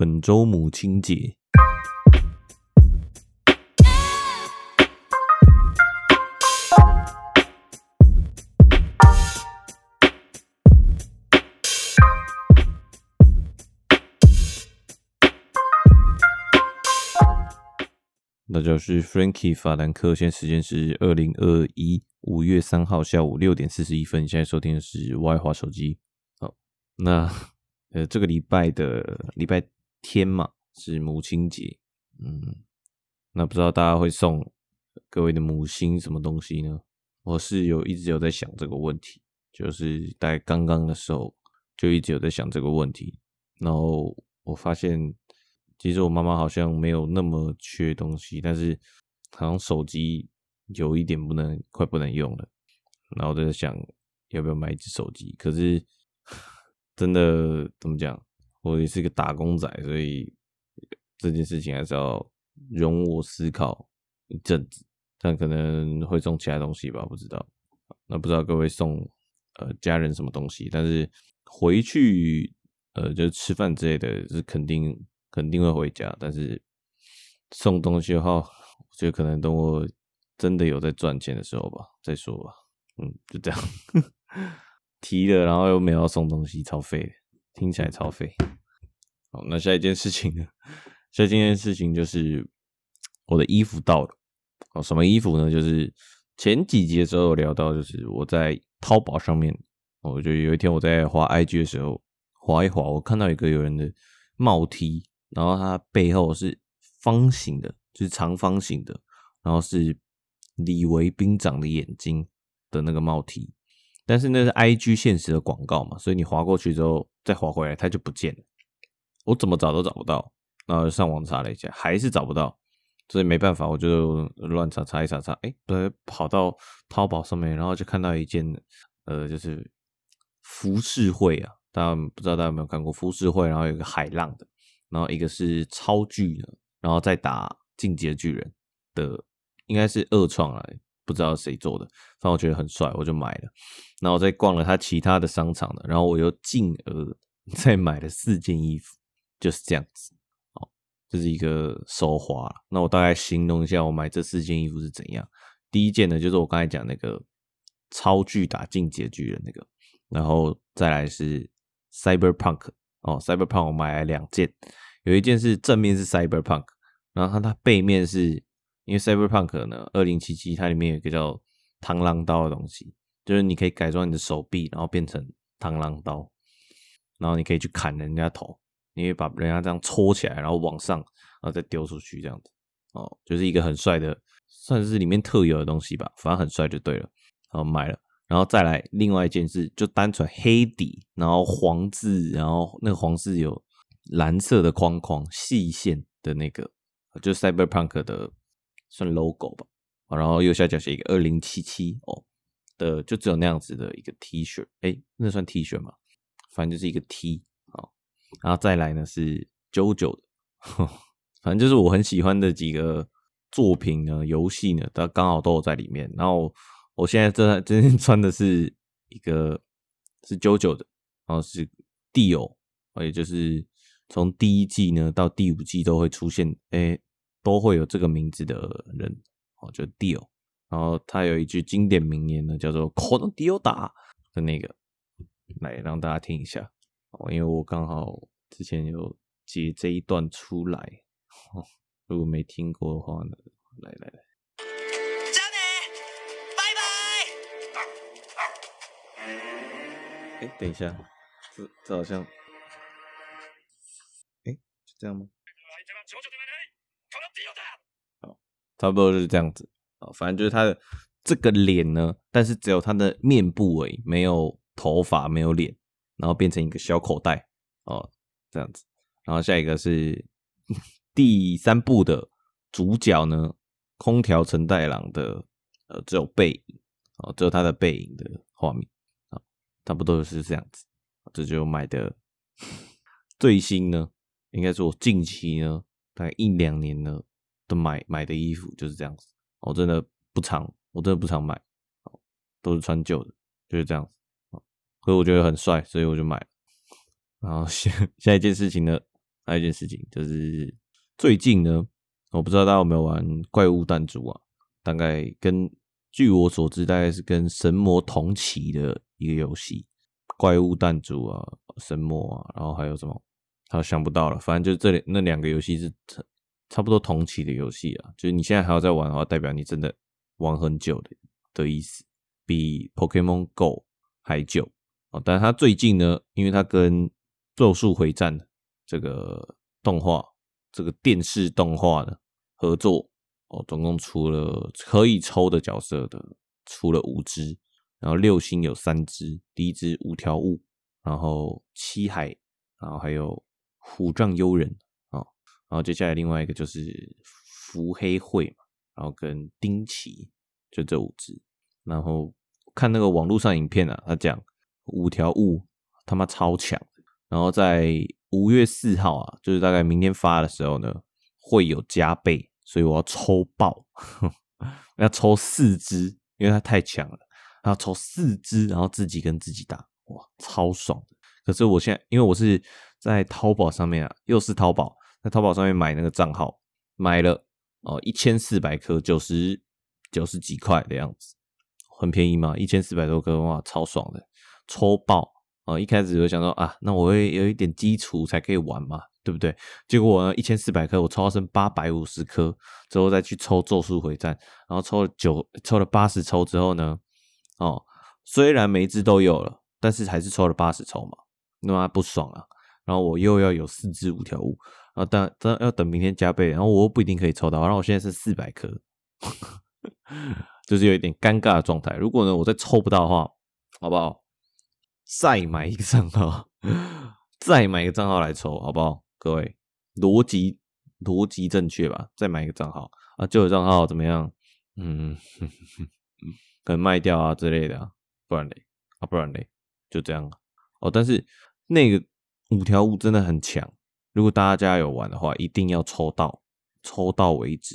本周母亲节。大家好，我是 Frankie 法兰克，现在时间是二零二一五月三号下午六点四十一分。现在收听的是 Y 华手机。好，那呃，这个礼拜的礼拜天嘛，是母亲节。嗯，那不知道大家会送各位的母亲什么东西呢？我是有一直有在想这个问题，就是大概刚刚的时候就一直有在想这个问题，然后我发现。其实我妈妈好像没有那么缺东西，但是好像手机有一点不能，快不能用了。然后我在想要不要买一支手机，可是 真的怎么讲，我也是个打工仔，所以这件事情还是要容我思考一阵子。但可能会送其他东西吧，不知道。那不知道各位送呃家人什么东西，但是回去呃就吃饭之类的是肯定。肯定会回家，但是送东西的话，我觉得可能等我真的有在赚钱的时候吧，再说吧。嗯，就这样 提了，然后又没有要送东西，超废，听起来超废。好，那下一件事情呢？下一件事情就是我的衣服到了。哦，什么衣服呢？就是前几集的时候有聊到，就是我在淘宝上面，我就有一天我在滑 IG 的时候，滑一滑，我看到一个有人的帽 T。然后它背后是方形的，就是长方形的，然后是李维兵长的眼睛的那个帽 T，但是那是 IG 限时的广告嘛，所以你滑过去之后再滑回来，它就不见了。我怎么找都找不到，然后上网查了一下，还是找不到，所以没办法，我就乱查查一查查，哎，对，跑到淘宝上面，然后就看到一件，呃，就是浮世绘啊，大家不知道大家有没有看过浮世绘，然后有一个海浪的。然后一个是超巨的，然后再打进阶巨人的，应该是二创啊，不知道谁做的，反正我觉得很帅，我就买了。然后再逛了他其他的商场的，然后我又进而 再买了四件衣服，就是这样子。好，这是一个手滑。那我大概形容一下我买这四件衣服是怎样。第一件呢，就是我刚才讲那个超巨打进击的巨人那个，然后再来是 Cyberpunk。哦，Cyberpunk 我买了两件，有一件是正面是 Cyberpunk，然后它它背面是因为 Cyberpunk 呢，二零七七它里面有一个叫螳螂刀的东西，就是你可以改装你的手臂，然后变成螳螂刀，然后你可以去砍人家头，你可以把人家这样戳起来，然后往上，然后再丢出去这样子，哦，就是一个很帅的，算是里面特有的东西吧，反正很帅就对了，然后买了。然后再来另外一件事，就单纯黑底，然后黄字，然后那个黄字有蓝色的框框、细线的那个，就 Cyberpunk 的算 logo 吧。然后右下角写一个二零七七哦的，就只有那样子的一个 T 恤，哎，那算 T 恤吗？反正就是一个 T。然后再来呢是 JoJo 的，反正就是我很喜欢的几个作品呢、游戏呢，它刚好都有在里面。然后。我现在正真正穿的是一个是 JoJo 的，然后是 Dio，也就是从第一季呢到第五季都会出现，哎，都会有这个名字的人，哦，就 Dio。然后他有一句经典名言呢，叫做“この Dio だ”的那个，来让大家听一下。 哦，因为我刚好之前有截这一段出来，哦，如果没听过的话呢，来来来。哎，等一下，这这好像，哎，是这样吗？好，差不多就是这样子。好，反正就是他的这个脸呢，但是只有他的面部而已，没有头发，没有脸，然后变成一个小口袋哦，这样子。然后下一个是第三部的主角呢，空调陈太郎的呃，只有背影哦，只有他的背影的画面。差不多是这样子，这就买的最新呢，应该是我近期呢，大概一两年呢都买买的衣服就是这样子。我真的不常，我真的不常买，都是穿旧的，就是这样子。所以我觉得很帅，所以我就买了。然后下下 一件事情呢，还有一件事情就是最近呢，我不知道大家有没有玩怪物弹珠啊？大概跟据我所知，大概是跟神魔同期的一个游戏。怪物弹珠啊，神魔啊，然后还有什么？好想不到了。反正就这里那两个游戏是差不多同期的游戏啊。就是你现在还要再玩的话，代表你真的玩很久的的意思，比 Pokemon Go 还久哦。但是他最近呢，因为他跟《咒术回战》这个动画，这个电视动画的合作哦，总共出了可以抽的角色的，出了五只。然后六星有三只，第一只五条悟，然后七海，然后还有虎杖悠仁啊，然后接下来另外一个就是伏黑惠嘛，然后跟丁奇，就这五只。然后看那个网络上影片啊，他讲五条悟他妈超强，然后在五月四号啊，就是大概明天发的时候呢，会有加倍，所以我要抽爆，要抽四只，因为他太强了。然后抽四只，然后自己跟自己打，哇，超爽的！可是我现在，因为我是在淘宝上面啊，又是淘宝，在淘宝上面买那个账号，买了哦，一千四百颗，九十九十几块的样子，很便宜嘛，一千四百多颗，哇，超爽的，抽爆啊！一开始就想说啊，那我会有一点基础才可以玩嘛，对不对？结果我呢，一千四百颗，我抽到剩八百五十颗，之后再去抽咒术回战，然后抽了九，抽了八十抽之后呢？哦，虽然每一只都有了，但是还是抽了八十抽嘛，那么不爽啊。然后我又要有四只五条悟，啊，但但要等明天加倍，然后我又不一定可以抽到。然后我现在是四百颗，就是有一点尴尬的状态。如果呢，我再抽不到的话，好不好？再买一个账号，再买一个账号来抽，好不好？各位，逻辑逻辑正确吧？再买一个账号啊，旧的账号怎么样？嗯。可能卖掉啊之类的，不然嘞啊，不然嘞，就这样哦。但是那个五条悟真的很强，如果大家有玩的话，一定要抽到，抽到为止。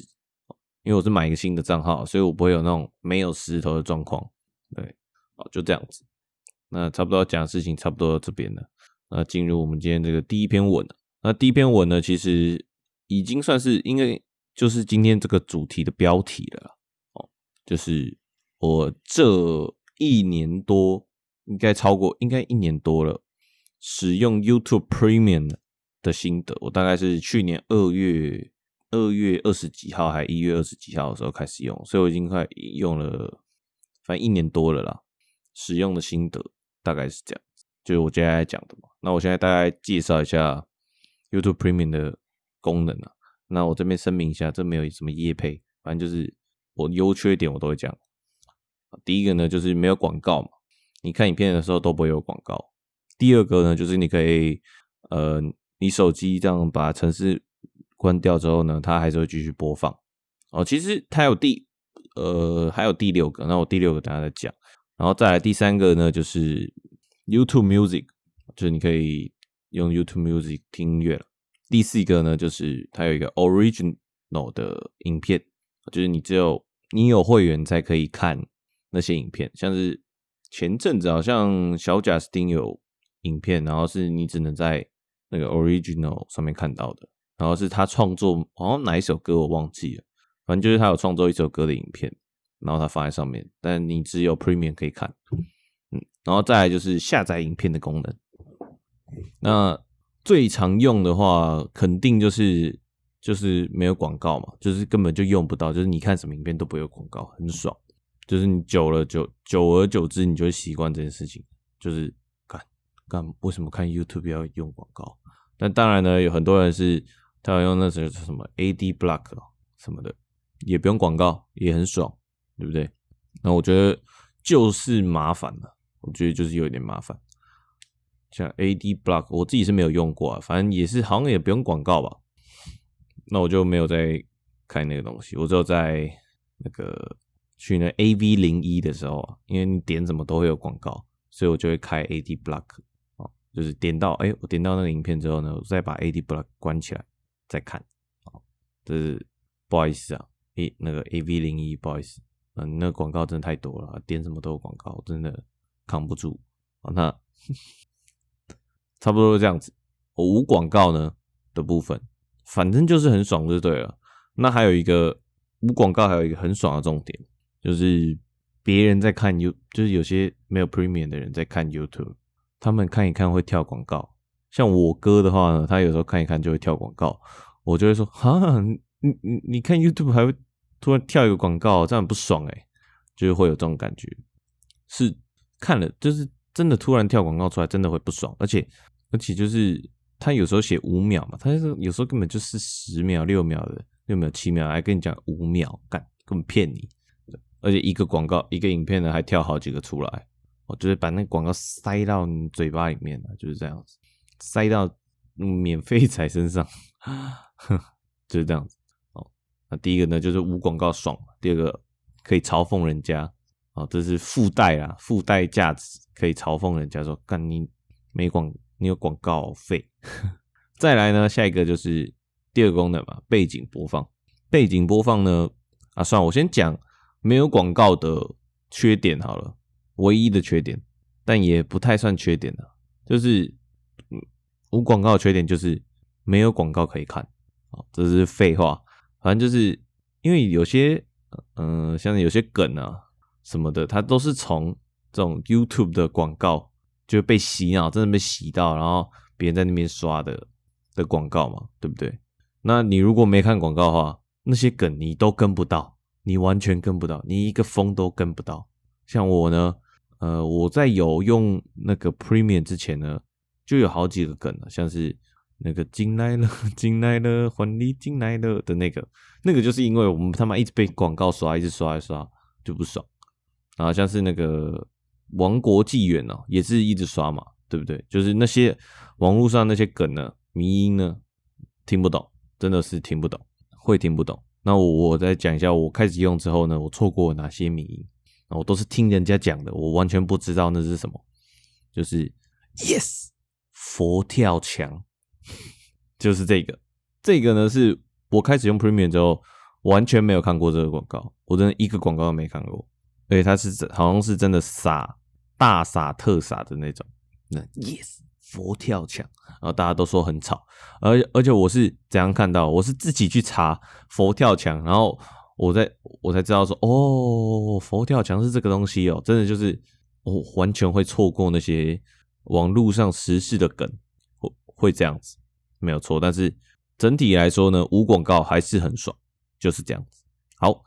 因为我是买一个新的账号，所以我不会有那种没有石头的状况。对，好，就这样子。那差不多讲的事情差不多到这边了。那进入我们今天这个第一篇文。那第一篇文呢，其实已经算是因为就是今天这个主题的标题了哦，就是。我这一年多，应该超过，应该一年多了，使用 YouTube Premium 的心得。我大概是去年二月二月二十几号，还一月二十几号的时候开始用，所以我已经快用了，反正一年多了啦。使用的心得大概是这样，就是我接下来讲的嘛。那我现在大概介绍一下 YouTube Premium 的功能啊。那我这边声明一下，这没有什么业配，反正就是我优缺点我都会讲。第一个呢，就是没有广告嘛，你看影片的时候都不会有广告。第二个呢，就是你可以，呃，你手机这样把程式关掉之后呢，它还是会继续播放。哦，其实它有第，呃，还有第六个，那我第六个等下再讲。然后再来第三个呢，就是 YouTube Music，就是你可以用 YouTube Music 听音乐了。第四个呢，就是它有一个 Original 的影片，就是你只有你有会员才可以看。那些影片，像是前阵子好像小贾斯汀有影片，然后是你只能在那个 original 上面看到的，然后是他创作，好像哪一首歌我忘记了，反正就是他有创作一首歌的影片，然后它放在上面，但你只有 premium 可以看，嗯，然后再来就是下载影片的功能，那最常用的话，肯定就是就是没有广告嘛，就是根本就用不到，就是你看什么影片都不会有广告，很爽。就是你久了久久而久之，你就会习惯这件事情。就是干干为什么看 YouTube 要用广告？但当然呢，有很多人是他要用那些什么 AD Block 什么的，也不用广告，也很爽，对不对？那我觉得就是麻烦了，我觉得就是有一点麻烦。像 AD Block，我自己是没有用过啊，反正也是好像也不用广告吧。那我就没有再看那个东西，我只有在那个。去那 AV 零一的时候啊，因为你点什么都会有广告，所以我就会开 AD Block 哦，就是点到哎、我点到那个影片之后呢，我再把 AD Block 关起来再看，哦，这是不好意思啊，诶、那个 AV 零一不好意思，嗯，那广告真的太多了，点什么都有广告，真的扛不住啊。那差不多这样子，我无广告呢，的部分，反正就是很爽就对了。那还有一个无广告，还有一个很爽的重点，就是别人在看 You，就是有些没有 Premium 的人在看 YouTube，他们看一看会跳广告。像我哥的话呢，他有时候看一看就会跳广告，我就会说：哈，你你你看 YouTube 还会突然跳一个广告，这样不爽欸，就是会有这种感觉，是看了就是真的突然跳广告出来，真的会不爽，而且而且就是他有时候写五秒嘛，他是有时候根本就是十秒、六秒的。六秒、七秒，还跟你讲五秒，干根本骗你，而且一个广告、一个影片呢，还跳好几个出来，我就是把那广告塞到你嘴巴里面了，就是这样子，塞到免费仔身上，就是这样子。那第一个呢，就是无广告爽；第二个可以嘲讽人家，啊，这是附带啊，附带价值，可以嘲讽人家说，干你没广，你有广告费。再来呢，下一个就是。第二个功能嘛，背景播放。背景播放呢，啊，算了，我先讲没有广告的缺点好了，唯一的缺点，但也不太算缺点了，就是无广告的缺点就是没有广告可以看，啊，这是废话。反正就是因为有些，嗯、像有些梗啊什么的，它都是从这种 YouTube 的广告就被洗脑，真的被洗到，然后别人在那边刷的的广告嘛，对不对？那你如果没看广告的话，那些梗你都跟不到，你完全跟不到，你一个风都跟不到。像我呢，呃，我在有用那个 Premium 之前呢，就有好几个梗了，像是那个进来了，进来了，婚礼进来了的那个，那个就是因为我们他妈一直被广告刷，一直刷一刷就不爽。然后像是那个王国纪元哦，也是一直刷嘛，对不对？就是那些网络上那些梗呢，迷音呢，听不懂。真的是听不懂，会听不懂。那我我再讲一下，我开始用之后呢，我错过哪些迷因，我都是听人家讲的，我完全不知道那是什么。就是 Yes 佛跳墙，就是这个。这个呢是我开始用 Premium 之后，完全没有看过这个广告，我真的一个广告都没看过。而且它是好像是真的傻，大傻特傻的那种。那 Yes。佛跳墙，然后大家都说很吵，而而且我是怎样看到？我是自己去查佛跳墙，然后我在我才知道说，哦，佛跳墙是这个东西哦，真的就是我完全会错过那些网络上时事的梗，会这样子，没有错。但是整体来说呢，无广告还是很爽，就是这样子。好，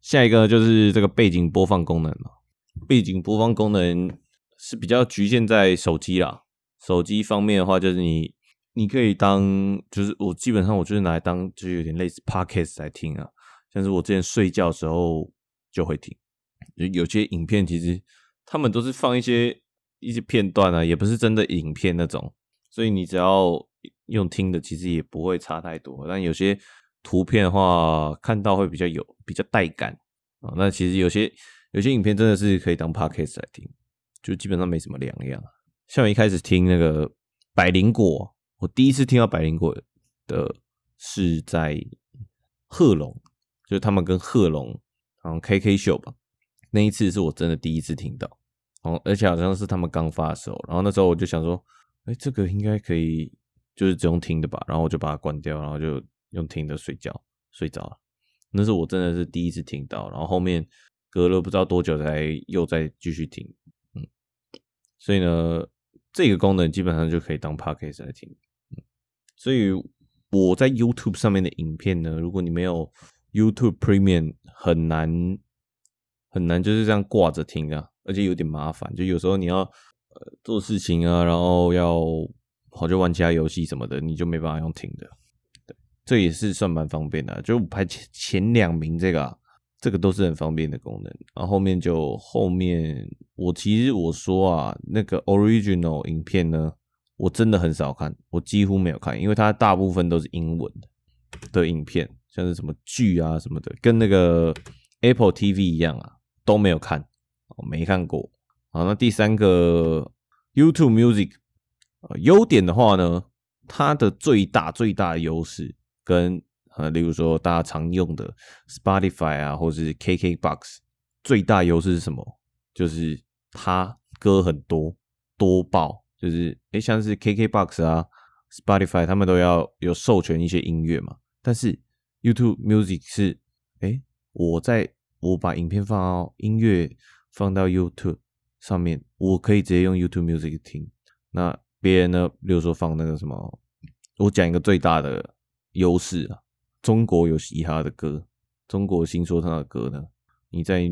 下一个就是这个背景播放功能了，背景播放功能是比较局限在手机啦。手机方面的话，就是你你可以当，就是我基本上我就是拿来当，就是有点类似 podcast 来听啊。像是我之前睡觉的时候就会听，有有些影片其实他们都是放一些一些片段啊，也不是真的影片那种，所以你只要用听的，其实也不会差太多。但有些图片的话，看到会比较有比较带感啊。那其实有些有些影片真的是可以当 podcast 来听，就基本上没什么两样。像我一开始听那个百灵果，我第一次听到百灵果的是在贺龙，就是他们跟贺龙好像 KK 秀吧，那一次是我真的第一次听到，哦，而且好像是他们刚发的时候，然后那时候我就想说，哎，这个应该可以，就是只用听的吧，然后我就把它关掉，然后就用听的睡觉，睡着了。那是我真的是第一次听到，然后后面隔了不知道多久才又再继续听，嗯，所以呢。这个功能基本上就可以当 podcast 来听，所以我在 YouTube 上面的影片呢，如果你没有 YouTube Premium，很难很难就是这样挂着听啊，而且有点麻烦，就有时候你要做事情啊，然后要跑去玩其他游戏什么的，你就没办法用听的。对，这也是算蛮方便的，就排前前两名这个啊。这个都是很方便的功能，然后后面就后面，我其实我说啊，那个 original 影片呢，我真的很少看，我几乎没有看，因为它大部分都是英文的的影片，像是什么剧啊什么的，跟那个 Apple TV 一样啊，都没有看，我没看过。好，那第三个 YouTube Music，呃，优点的话呢，它的最大最大优势跟呃，例如说大家常用的 Spotify 啊，或是 KKBox，最大优势是什么？就是它歌很多，多爆。就是诶，像是 KKBox 啊，Spotify 他们都要有授权一些音乐嘛，但是 YouTube Music 是，哎，我在我把影片放到音乐放到 YouTube 上面，我可以直接用 YouTube Music 听。那别人呢，比如说放那个什么，我讲一个最大的优势啊，中国有嘻哈的歌，中国新说唱的歌呢，你在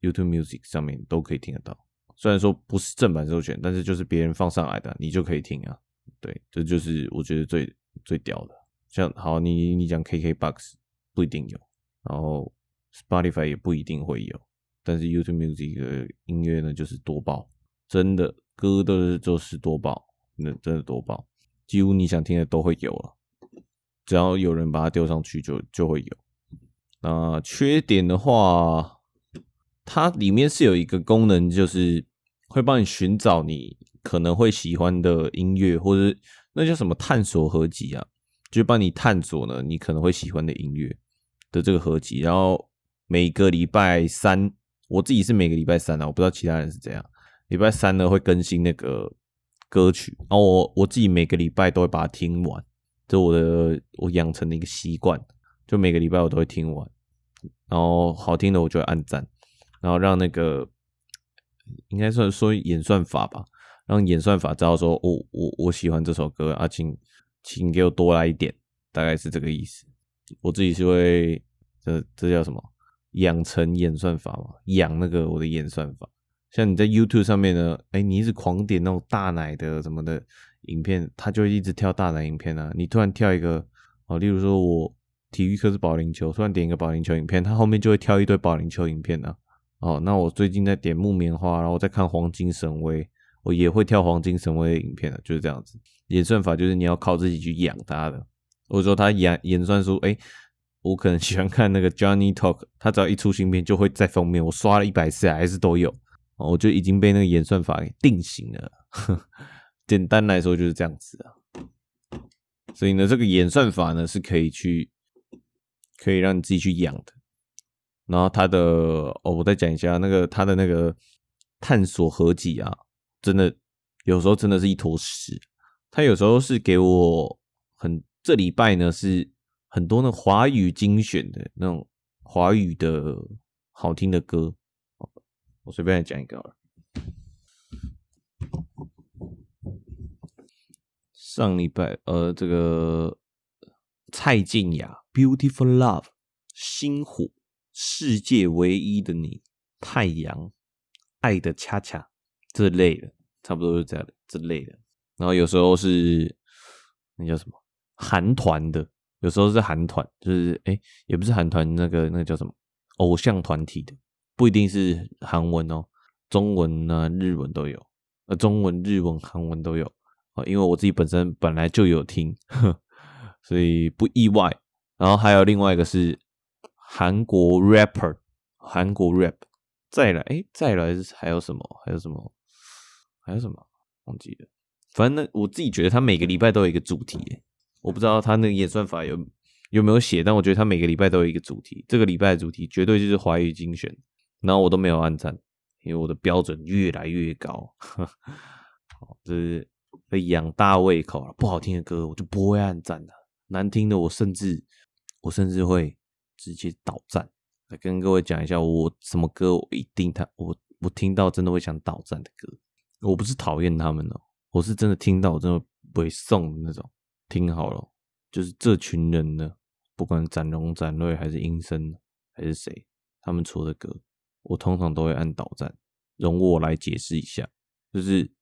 YouTube Music 上面都可以听得到。虽然说不是正版授权，但是就是别人放上来的，你就可以听啊。对，这就是我觉得最最屌的。像好，你你讲 KKBOX 不一定有，然后 Spotify 也不一定会有，但是 YouTube Music 的音乐呢，就是多爆，真的歌都是就是多爆，那真的多爆，几乎你想听的都会有了，只要有人把它丢上去就就会有。那缺点的话。它里面是有一个功能，就是会帮你寻找你可能会喜欢的音乐，或者那叫什么探索合集啊，就帮你探索呢你可能会喜欢的音乐的这个合集。然后每个礼拜三，我自己是每个礼拜三啊，我不知道其他人是怎样。礼拜三呢会更新那个歌曲，然后我我自己每个礼拜都会把它听完，这我的我养成的一个习惯，就每个礼拜我都会听完，然后好听的我就会按赞。然后让那个应该算说演算法吧，让演算法知道说，我、我我喜欢这首歌啊，请请给我多来一点，大概是这个意思。我自己是会这这叫什么？养成演算法嘛，养那个我的演算法。像你在 YouTube 上面呢，哎，你一直狂点那种大奶的什么的影片，它就会一直跳大奶影片啊。你突然跳一个哦，例如说我体育课是保龄球，突然点一个保龄球影片，它后面就会跳一堆保龄球影片啊。哦，那我最近在点木棉花，然后我在看黄金神威，我也会跳黄金神威的影片的，就是这样子。演算法就是你要靠自己去养它的。或者说他演演算出，哎，我可能喜欢看那个 Johnny Talk，他只要一出新片就会在封面，我刷了一百次还是都有。我就已经被那个演算法给定型了。简单来说就是这样子啊。所以呢，这个演算法呢是可以去，可以让你自己去养的。然后他的哦，我再讲一下那个他的那个探索合集啊，真的有时候真的是一坨屎。他有时候是给我很这礼拜呢是很多那华语精选的那种华语的好听的歌，我随便讲一个了。上礼拜呃，这个蔡健雅《Beautiful Love》星火。世界唯一的你，太阳，爱的恰恰这类的，差不多是这样的这类的。然后有时候是那叫什么韩团的，有时候是韩团，就是哎，也不是韩团，那个那个叫什么偶像团体的，不一定是韩文哦，中文啊、日文都有，呃，中文、日文、韩文都有啊。因为我自己本身本来就有听，所以不意外。然后还有另外一个是。韩国 rapper，韩国 rap，再来，哎，再来还有什么？还有什么？还有什么？忘记了。反正那，我自己觉得他每个礼拜都有一个主题，我不知道他那个演算法有有没有写，但我觉得他每个礼拜都有一个主题。这个礼拜的主题绝对就是华语精选，然后我都没有按赞，因为我的标准越来越高。好，这是被养大胃口了。不好听的歌我就不会按赞的，难听的我甚至我甚至会。直接倒赞，来跟各位讲一下，我什么歌我一定他我我听到真的会想倒赞的歌，我不是讨厌他们哦，我是真的听到我真的不会送的那种。听好了，就是这群人呢，不管展荣、展瑞还是阴森还是谁，他们出的歌，我通常都会按倒赞。容我来解释一下，就是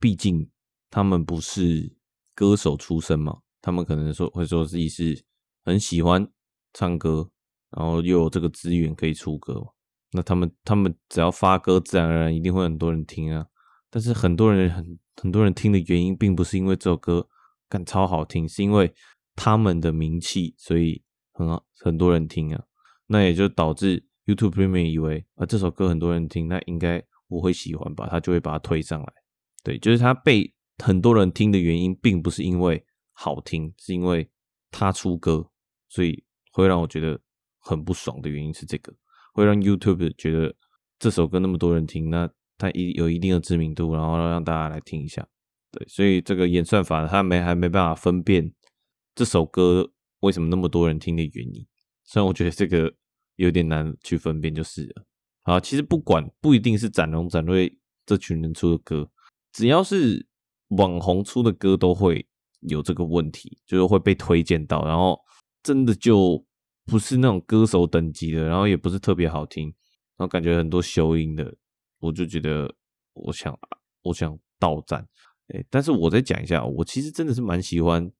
毕竟他们不是歌手出身嘛，他们可能说会说自己是很喜欢唱歌。然后又有这个资源可以出歌，那他们他们只要发歌，自然而然一定会很多人听啊。但是很多人很很多人听的原因，并不是因为这首歌感超好听，是因为他们的名气，所以很好很多人听啊。那也就导致 YouTube Premium 以为啊这首歌很多人听，那应该我会喜欢吧，他就会把它推上来。对，就是他被很多人听的原因，并不是因为好听，是因为他出歌，所以会让我觉得。很不爽的原因是这个，会让 YouTube 觉得这首歌那么多人听，那它一有一定的知名度，然后让大家来听一下。对，所以这个演算法它没还没办法分辨这首歌为什么那么多人听的原因。虽然我觉得这个有点难去分辨，就是了。啊，其实不管不一定是展龙展瑞这群人出的歌，只要是网红出的歌，都会有这个问题，就是会被推荐到，然后真的就不是那种歌手等级的，然后也不是特别好听，然后感觉很多修音的，我就觉得我想我想倒站。哎，但是我再讲一下，我其实真的是蛮喜欢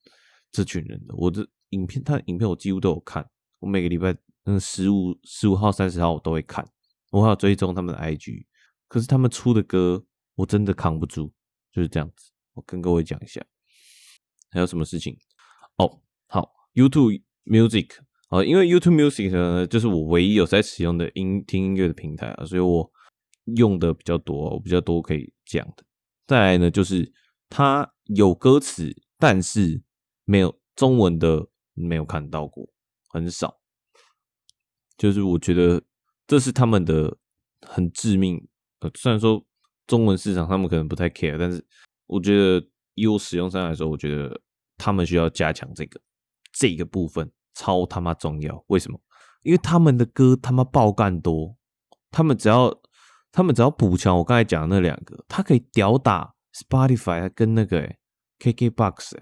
这群人的。我的影片，他的影片我几乎都有看，我每个礼拜嗯十五十五号、三十号我都会看，我还有追踪他们的 IG。可是他们出的歌我真的扛不住，就是这样子。我跟各位讲一下，还有什么事情？哦，好，YouTube Music 啊，因为 YouTube Music 呢，就是我唯一有在使用的音听音乐的平台啊，所以我用的比较多，我比较多可以讲的。再来呢，就是它有歌词，但是没有中文的，没有看到过，很少。就是我觉得这是他们的很致命。呃，虽然说中文市场他们可能不太 care，但是我觉得以我使用上来说，我觉得他们需要加强这个这个部分，超他妈重要。为什么？因为他们的歌他妈爆干多，他们只要。他们只要补强我刚才讲的那两个，他可以屌打 Spotify 跟那个、KKBox、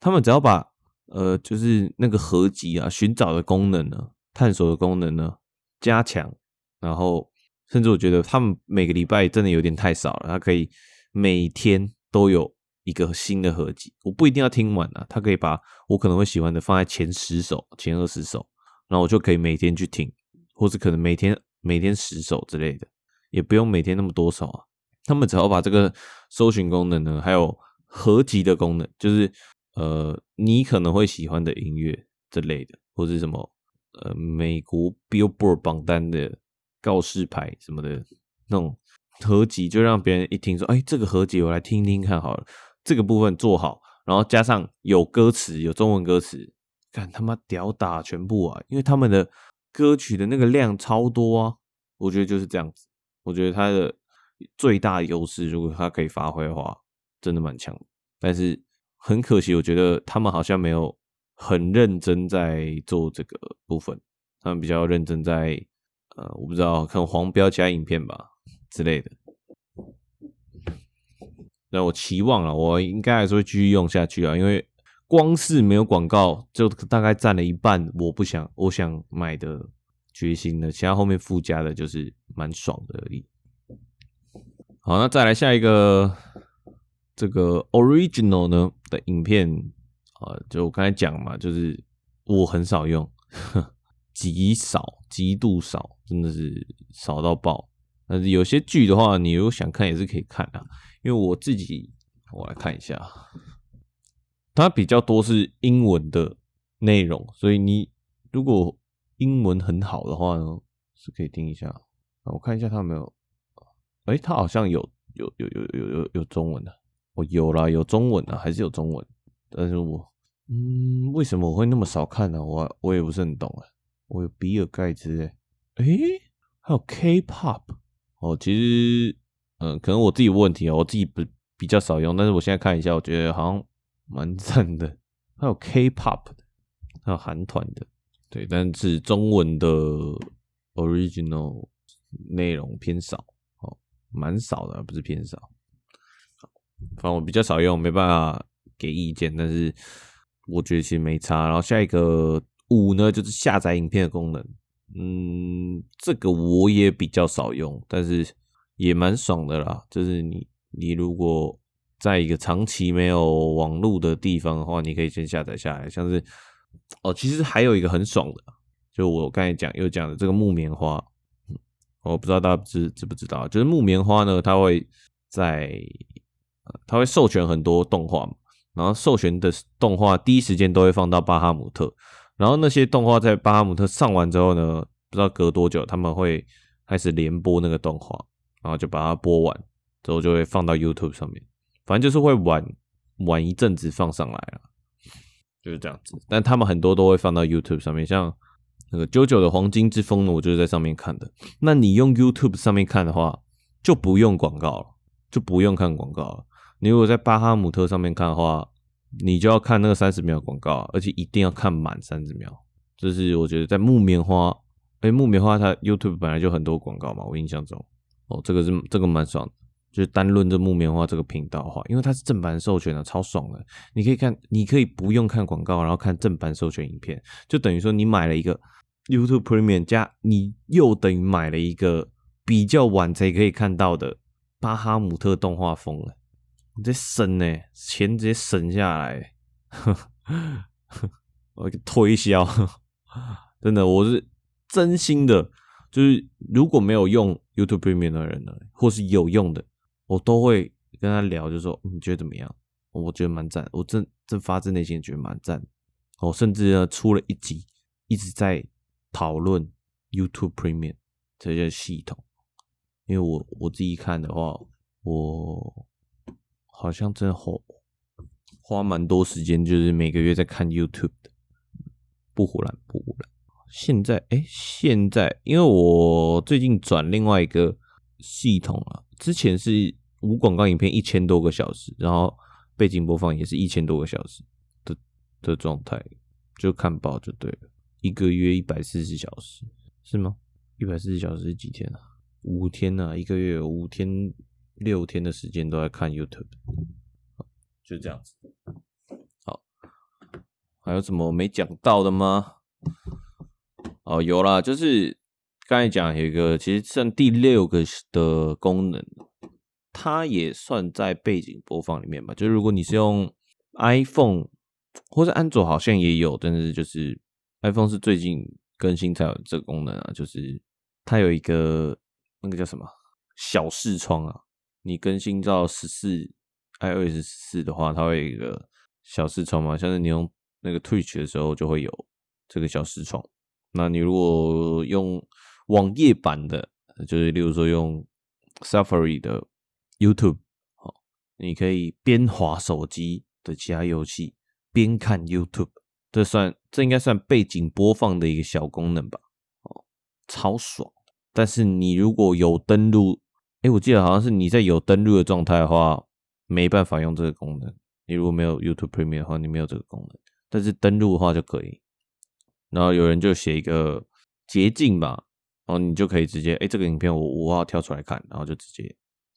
他们只要把呃，就是那个合集啊、寻找的功能呢、探索的功能呢加强，然后甚至我觉得他们每个礼拜真的有点太少了。他可以每天都有一个新的合集，我不一定要听完啊。他可以把我可能会喜欢的放在前十首、前二十首，然后我就可以每天去听，或是可能每天每天十首之类的。也不用每天那么多首啊，他们只要把这个搜寻功能呢，还有合集的功能，就是呃，你可能会喜欢的音乐之类的，或是什么呃，美国 Billboard 榜单的告示牌什么的那种合集，就让别人一听说，哎，这个合集我来听听看好了，这个部分做好，然后加上有歌词，有中文歌词，干他妈屌打全部啊！因为他们的歌曲的那个量超多啊，我觉得就是这样子。我觉得他的最大优势，如果他可以发挥的话，真的蛮强。但是很可惜，我觉得他们好像没有很认真在做这个部分。他们比较认真在呃，我不知道看黄标加影片吧之类的。那我期望了，我应该还是会继续用下去啊，因为光是没有广告，就大概占了一半。我不想，我想买的。决心的，其他后面附加的就是蛮爽的而已。好，那再来下一个这个 original 呢的影片啊，就我刚才讲嘛，就是我很少用，极少，极度少，真的是少到爆。但是有些剧的话，你如果想看也是可以看的，因为我自己我来看一下，它比较多是英文的内容，所以你如果英文很好的话呢，是可以听一下。我看一下它有没有，哎、欸，他好像有有有有有有有中文的，我有啦，有中文的，还是有中文。但是我，嗯，为什么我会那么少看呢？我我也不是很懂啊。我有比尔盖茨，哎、欸，还有 K-pop。哦，其实，嗯，可能我自己问题啊，我自己不比较少用。但是我现在看一下，我觉得好像蛮赞的。还有 K-pop 的，还有韩团的。对，但是中文的 original 内容偏少，蛮少的，不是偏少。反正我比较少用，没办法给意见。但是我觉得其实没差。然后下一个五呢，就是下载影片的功能。嗯，这个我也比较少用，但是也蛮爽的啦。就是你你如果在一个长期没有网络的地方的话，你可以先下载下来，像是。哦，其实还有一个很爽的，就我刚才讲又讲的这个木棉花，我不知道大家知知不知道，就是木棉花呢，它会在，它会授权很多动画嘛，然后授权的动画第一时间都会放到巴哈姆特，然后那些动画在巴哈姆特上完之后呢，不知道隔多久他们会开始连播那个动画，然后就把它播完之后就会放到 YouTube 上面，反正就是会晚晚一阵子放上来了。就是这样子，但他们很多都会放到 YouTube 上面，像那个九九的黄金之风呢，我就是在上面看的。那你用 YouTube 上面看的话，就不用广告了，就不用看广告了。你如果在巴哈姆特上面看的话，你就要看那个三十秒广告，而且一定要看满三十秒。这是我觉得在木棉花，哎，木棉花它 YouTube 本来就很多广告嘛，我印象中，哦，这个是这个蛮爽的。就是单论这木棉花这个频道的话，因为它是正版授权的，超爽的。你可以看，你可以不用看广告，然后看正版授权影片，就等于说你买了一个 YouTube Premium 加，你又等于买了一个比较晚才可以看到的巴哈姆特动画风了。你这省呢，钱直接省下来，我给推销，真的，我是真心的，就是如果没有用 YouTube Premium 的人呢，或是有用的。我都会跟他聊，就说你觉得怎么样？我觉得蛮赞，我真真发自内心觉得蛮赞。我甚至呢出了一集，一直在讨论 YouTube Premium 这些系统，因为我我自己看的话，我好像真好花蛮多时间，就是每个月在看 YouTube 的，不唬烂不唬烂。现在哎，现在因为我最近转另外一个系统了。之前是无广告影片一千多个小时，然后背景播放也是一千多个小时的的状态，就看报就对了。一个月一百四十小时是吗？一百四十小时是几天啊？五天啊，一个月五天六天的时间都在看 YouTube，就这样子。好，还有什么没讲到的吗？哦，有啦，就是。刚才讲有一个，其实算第六个的功能，它也算在背景播放里面吧。就是如果你是用 iPhone 或者安卓，好像也有，但是就是 iPhone 是最近更新才有这个功能啊。就是它有一个那个叫什么小视窗啊，你更新到十四 iOS 十四的话，它会有一个小视窗嘛，像是你用那个 Twitch 的时候就会有这个小视窗。那你如果用网页版的，就是例如说用 Safari 的 YouTube，好，你可以边滑手机的其他游戏边看 YouTube，这算这应该算背景播放的一个小功能吧？哦，超爽！但是你如果有登录，哎，我记得好像是你在有登录的状态的话，没办法用这个功能。你如果没有 YouTube Premium 的话，你没有这个功能，但是登录的话就可以。然后有人就写一个捷径吧。然后你就可以直接，哎，这个影片我我要跳出来看，然后就直接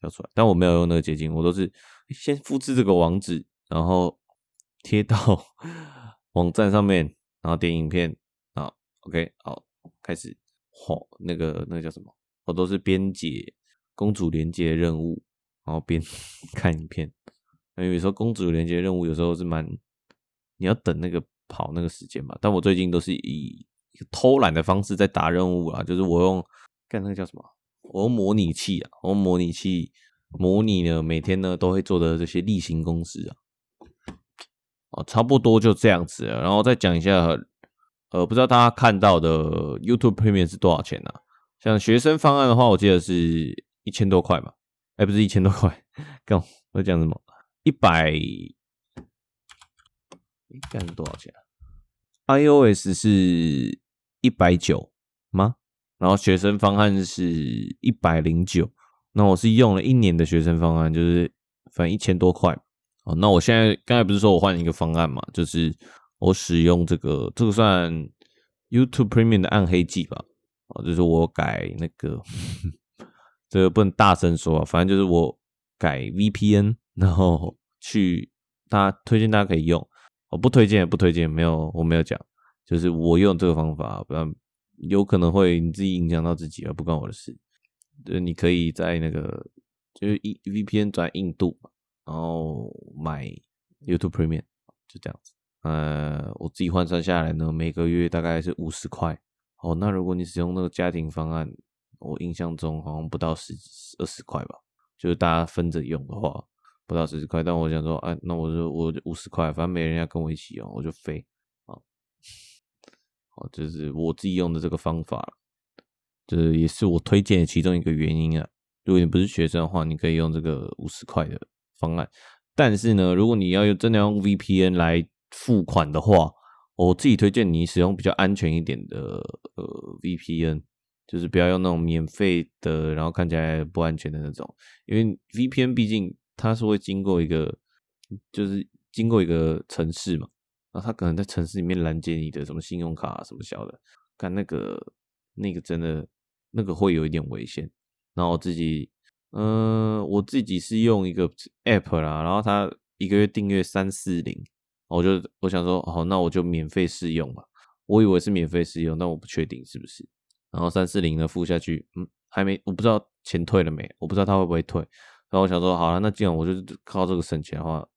跳出来。但我没有用那个捷径，我都是先复制这个网址，然后贴到 网站上面，然后点影片，啊，OK，好，开始，好，那个那个叫什么？我都是边解公主连接任务，然后边 看影片。因为有时候公主连接任务有时候是蛮，你要等那个跑那个时间嘛。但我最近都是以偷懒的方式在打任务啊，就是我用干那个叫什么？我用模拟器啊，我用模拟器模拟呢，每天呢都会做的这些例行公事啊，哦，差不多就这样子。然后再讲一下，呃，不知道大家看到的 YouTube Premium 是多少钱呢？啊？像学生方案的话，我记得是一千多块嘛，哎，不是一千多块，干我讲什么？一百，哎，干是多少钱？iOS 是。一百九吗？然后学生方案是一百零九，那我是用了一年的学生方案，就是反正一千多块。哦，那我现在刚才不是说我换一个方案嘛？就是我使用这个，这个算 YouTube Premium 的暗黑技吧？哦，就是我改那个，这个不能大声说啊，反正就是我改 VPN，然后去大家推荐大家可以用，我不推荐也不推荐，没有我没有讲。就是我用这个方法，不然有可能会你自己影响到自己啊，不关我的事。就是你可以在那个就是一 VPN 转印度，然后买 YouTube Premium，就这样子。呃，我自己换算下来呢，每个月大概是五十块。哦，那如果你使用那个家庭方案，我印象中好像不到十二十块吧。就是大家分着用的话，不到十块。但我想说，哎、那我就我五十块，反正没人要跟我一起用，我就飞。啊哦，就是我自己用的这个方法，这也是我推荐其中一个原因啊。如果你不是学生的话，你可以用这个五十块的方案。但是呢，如果你要用真的要用 VPN 来付款的话，我自己推荐你使用比较安全一点的呃 VPN，就是不要用那种免费的，然后看起来不安全的那种。因为 VPN 毕竟它是会经过一个，就是经过一个城市嘛，然后它可能在城市里面拦截你的什么信用卡啊什么小的，看那个那个真的那个会有一点危险。然后我自己，嗯、我自己是用一个 app 啦，然后它一个月订阅三四零，我就我想说，好，那我就免费试用嘛。我以为是免费试用，但我不确定是不是。然后三四零呢付下去，嗯，还没，我不知道钱退了没，我不知道他会不会退。然后我想说，好了，那既然我就靠这个省钱的话，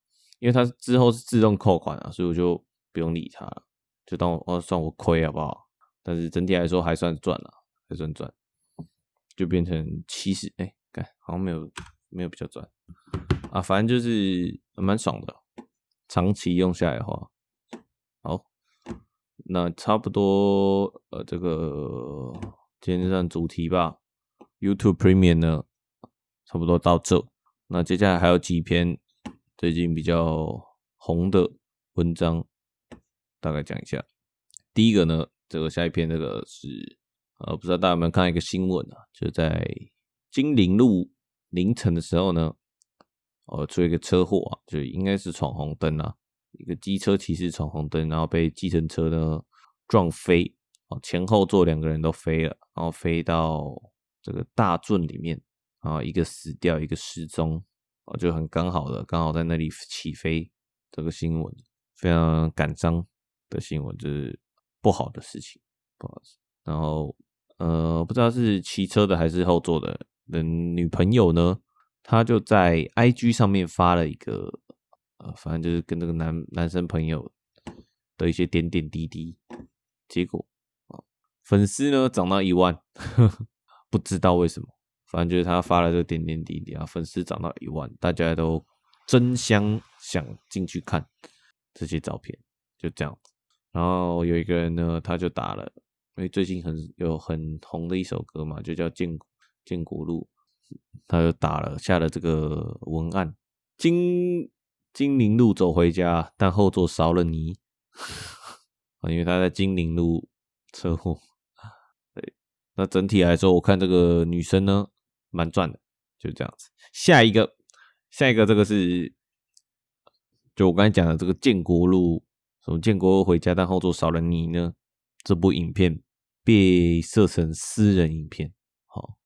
因为它之后是自动扣款啊，所以我就不用理它了，就当我哦算我亏好不好？但是整体来说还算赚了，还算赚，就变成七十，哎，好像没有没有比较赚啊，反正就是蛮爽的，长期用下来的话，好。那差不多，呃，这个今天算主题吧。YouTube Premium 呢，差不多到这。那接下来还有几篇最近比较红的文章，大概讲一下。第一个呢，这个下一篇这个是，呃，不知道大家有没有看一个新闻啊？就在金陵路凌晨的时候呢，呃，出一个车祸啊，就应该是闯红灯啊。一个机车骑士闯红灯，然后被计程车呢撞飞，前后座两个人都飞了，然后飞到这个大圳里面，啊，一个死掉，一个失踪，啊，就很刚好的，刚好在那里起飞，这个新闻非常感伤的新闻，就是不好的事情，不好意思。然后，呃，不知道是骑车的还是后座的的女朋友呢，她就在 IG 上面发了一个。呃，反正就是跟这个男男生朋友的一些点点滴滴，结果啊，粉丝呢涨到一万，呵呵，不知道为什么，反正就是他发了这个点点滴滴啊，粉丝涨到一万，大家都争相想进去看这些照片，就这样。然后有一个人呢，他就打了，因为最近很有很红的一首歌嘛，就叫《建国建国路》，他就打了下了这个文案，金。金陵路走回家，但后座少了你 啊！因为他在金陵路车祸。对，那整体来说，我看这个女生呢，蛮赚的，就这样子。下一个，下一个，这个是，就我刚才讲的这个建国路，什么建国路回家，但后座少了你呢？这部影片被设成私人影片，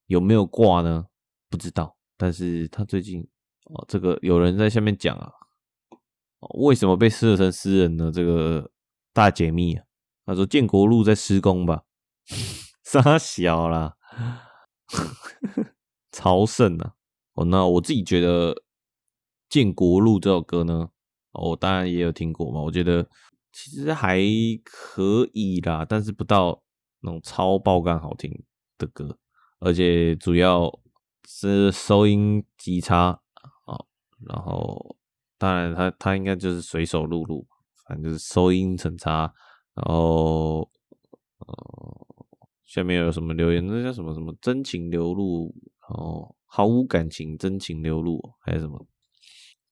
有没有挂呢？不知道。但是他最近哦，这个有人在下面讲啊。为什么被设成私人呢？这个大解密啊！他说建国路在施工吧，杀小啦，朝圣啊！哦，那我自己觉得建国路这首歌呢，我当然也有听过嘛。我觉得其实还可以啦，但是不到那种超爆肝好听的歌，而且主要是收音极差啊，然后。当然他，他应该就是随手录录，反正就是收音很差。然后，呃，下面有什么留言？那叫什么什么真情流露，然后毫无感情，真情流露，还是什么？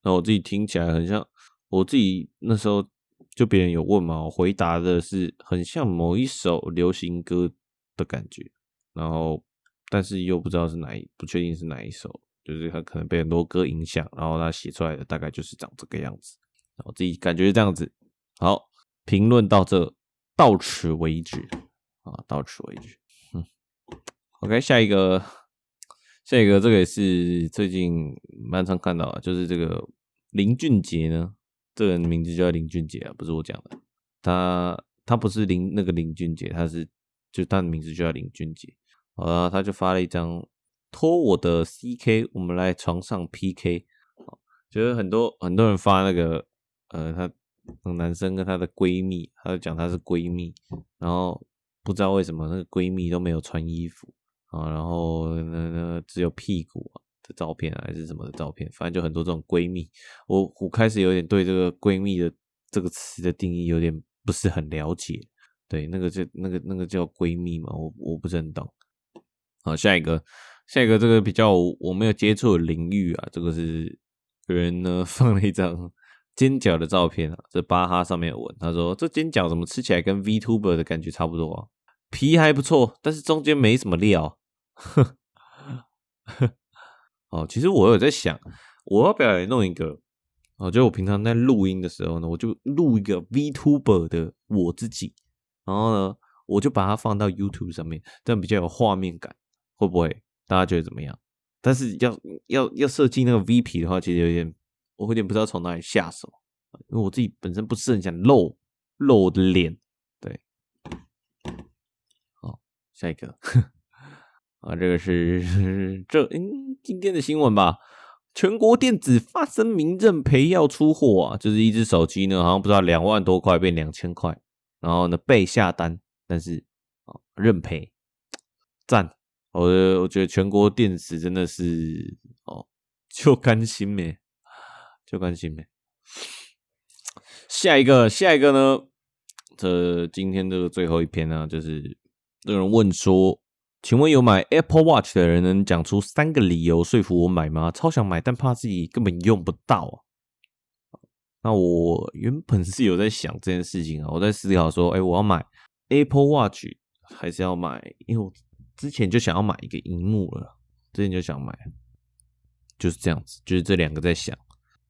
那我自己听起来很像，我自己那时候就别人有问嘛，我回答的是很像某一首流行歌的感觉，然后但是又不知道是哪一，不确定是哪一首。就是他可能被很多歌影响，然后他写出来的大概就是长这个样子，我自己感觉这样子。好，评论到这，到此为止啊，到此为止。嗯，OK，下一个，下一个这个也是最近蛮常看到的，就是这个林俊杰呢，这个人名字叫林俊杰啊，不是我讲的，他他不是林那个林俊杰，他是就他的名字就叫林俊杰，好了，他就发了一张。托我的 CK，我们来床上 PK。就是很多很多人发那个，呃，他男生跟他的闺蜜，他就讲他是闺蜜，然后不知道为什么那个闺蜜都没有穿衣服啊，然后那那只有屁股的照片还是什么的照片，反正就很多这种闺蜜。我我开始有点对这个闺蜜的这个词的定义有点不是很了解。对，那个就那个那个叫闺蜜嘛，我我不是很懂。好，下一个。下一个这个比较我没有接触的领域啊，这个是有人呢 放了一张煎饺的照片啊，这巴哈上面有文，他说这煎饺怎么吃起来跟 VTuber 的感觉差不多啊？皮还不错，但是中间没什么料。哦，其实我有在想，我要不要也弄一个？哦，就我平常在录音的时候呢，我就录一个 VTuber 的我自己，然后呢，我就把它放到 YouTube 上面，这样比较有画面感，会不会？大家觉得怎么样？但是要要要设计那个 V P 的话，其实有点，我有点不知道从哪里下手，因为我自己本身不是很想露露我的脸。对，好，下一个，啊，这个是 这嗯今天的新闻吧？全国电子发声明认赔要出货啊，就是一只手机呢，好像不知道两万多块变两千块，然后呢被下单，但是啊认赔，赞。我我觉得全国电子真的是哦，就甘心没，就甘心没。下一个，下一个呢？这今天这个最后一篇呢，就是有人问说，请问有买 Apple Watch 的人能讲出三个理由说服我买吗？超想买，但怕自己根本用不到啊。那我原本是有在想这件事情啊，我在思考说，哎，我要买 Apple Watch 还是要买？因为我。之前就想要买一个荧幕了，之前就想买，就是这样子，就是这两个在想。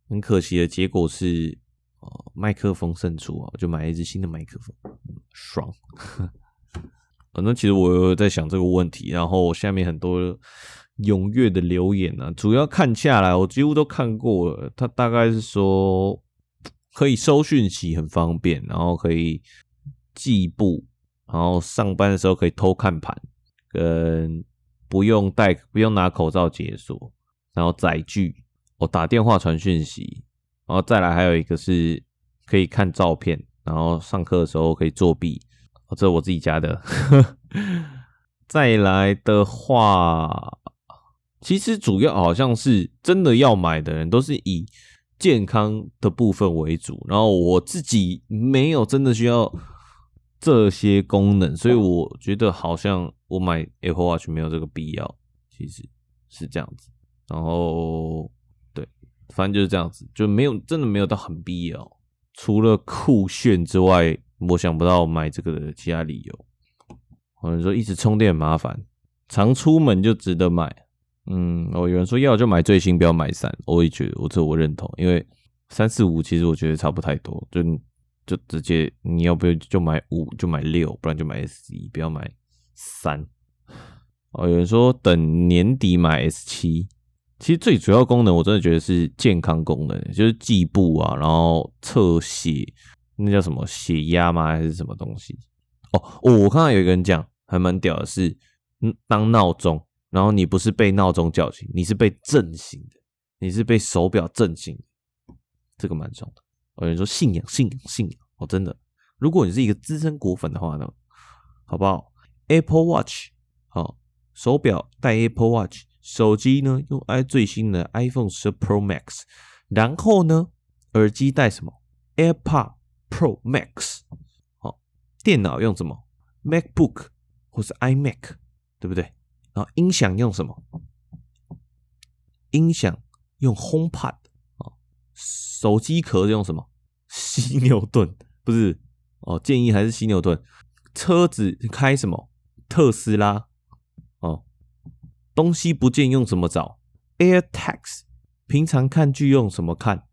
很可惜的结果是，呃，麦克风胜出啊，我就买了一支新的麦克风，爽。反正其实我有在想这个问题，然后下面很多踊跃的留言呢，主要看下来，我几乎都看过了。他大概是说可以收讯息很方便，然后可以计步，然后上班的时候可以偷看盘。跟不用戴、不用拿口罩解锁，然后载具，我打电话传讯息，然后再来还有一个是可以看照片，然后上课的时候可以作弊，这我自己家的。再来的话，其实主要好像是真的要买的人都是以健康的部分为主，然后我自己没有真的需要。这些功能，所以我觉得好像我买 Apple Watch 没有这个必要，其实是这样子。然后，对，反正就是这样子，就没有真的没有到很必要。除了酷炫之外，我想不到买这个的其他理由。有人说一直充电很麻烦，常出门就值得买。嗯，哦，有人说要就买最新，不要买三。我也觉得，我这我认同，因为三四五其实我觉得差不太多，就。就直接你要不要就买五就买六，不然就买 S 一，不要买三。哦，有人说等年底买 S 七，其实最主要功能我真的觉得是健康功能，就是计步啊，然后测血，那叫什么血压吗？还是什么东西？哦哦，我看到有一个人讲还蛮屌的是，嗯，当闹钟，然后你不是被闹钟叫醒，你是被震醒的，你是被手表震醒的，这个蛮爽的。有人说信仰信仰信仰哦，真的，如果你是一个资深果粉的话呢，好不好？Apple Watch 好，手表带 Apple Watch，手机呢用 i 最新的 iPhone 十 Pro Max，然后呢耳机带什么 AirPod Pro Max，好，电脑用什么 MacBook 或是 iMac，对不对？然后音响用什么？音响用 HomePod。手机壳用什么？犀牛盾不是哦，建议还是犀牛盾。车子开什么？特斯拉哦。东西不见用什么找？AirTags。平常看剧用什么看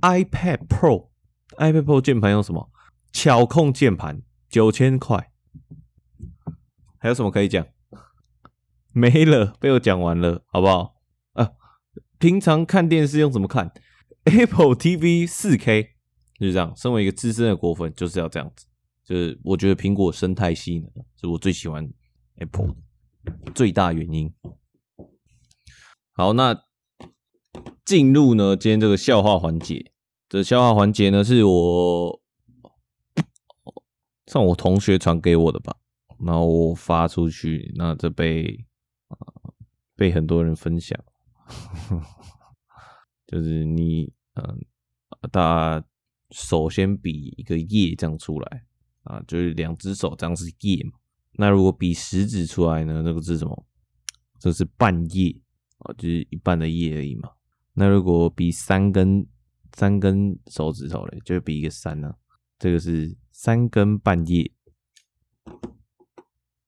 ？iPad Pro，iPad Pro 键盘用什么？巧控键盘，九千块。还有什么可以讲？没了，被我讲完了，好不好？啊，平常看电视用什么看？Apple TV 4K 就是这样。身为一个资深的果粉，就是要这样子。就是我觉得苹果生态系呢，是我最喜欢 Apple 的最大原因。好，那进入呢今天这个笑话环节。这笑话环节呢是我算我同学传给我的吧，然后我发出去，那这被被很多人分享。就是你。嗯，大家首先比一个叶这样出来啊，就是两只手这样是叶嘛。那如果比食指出来呢？那个是什么？这是半叶啊，就是一半的叶而已嘛。那如果比三根三根手指头嘞，就比一个三呢、这个是三根半叶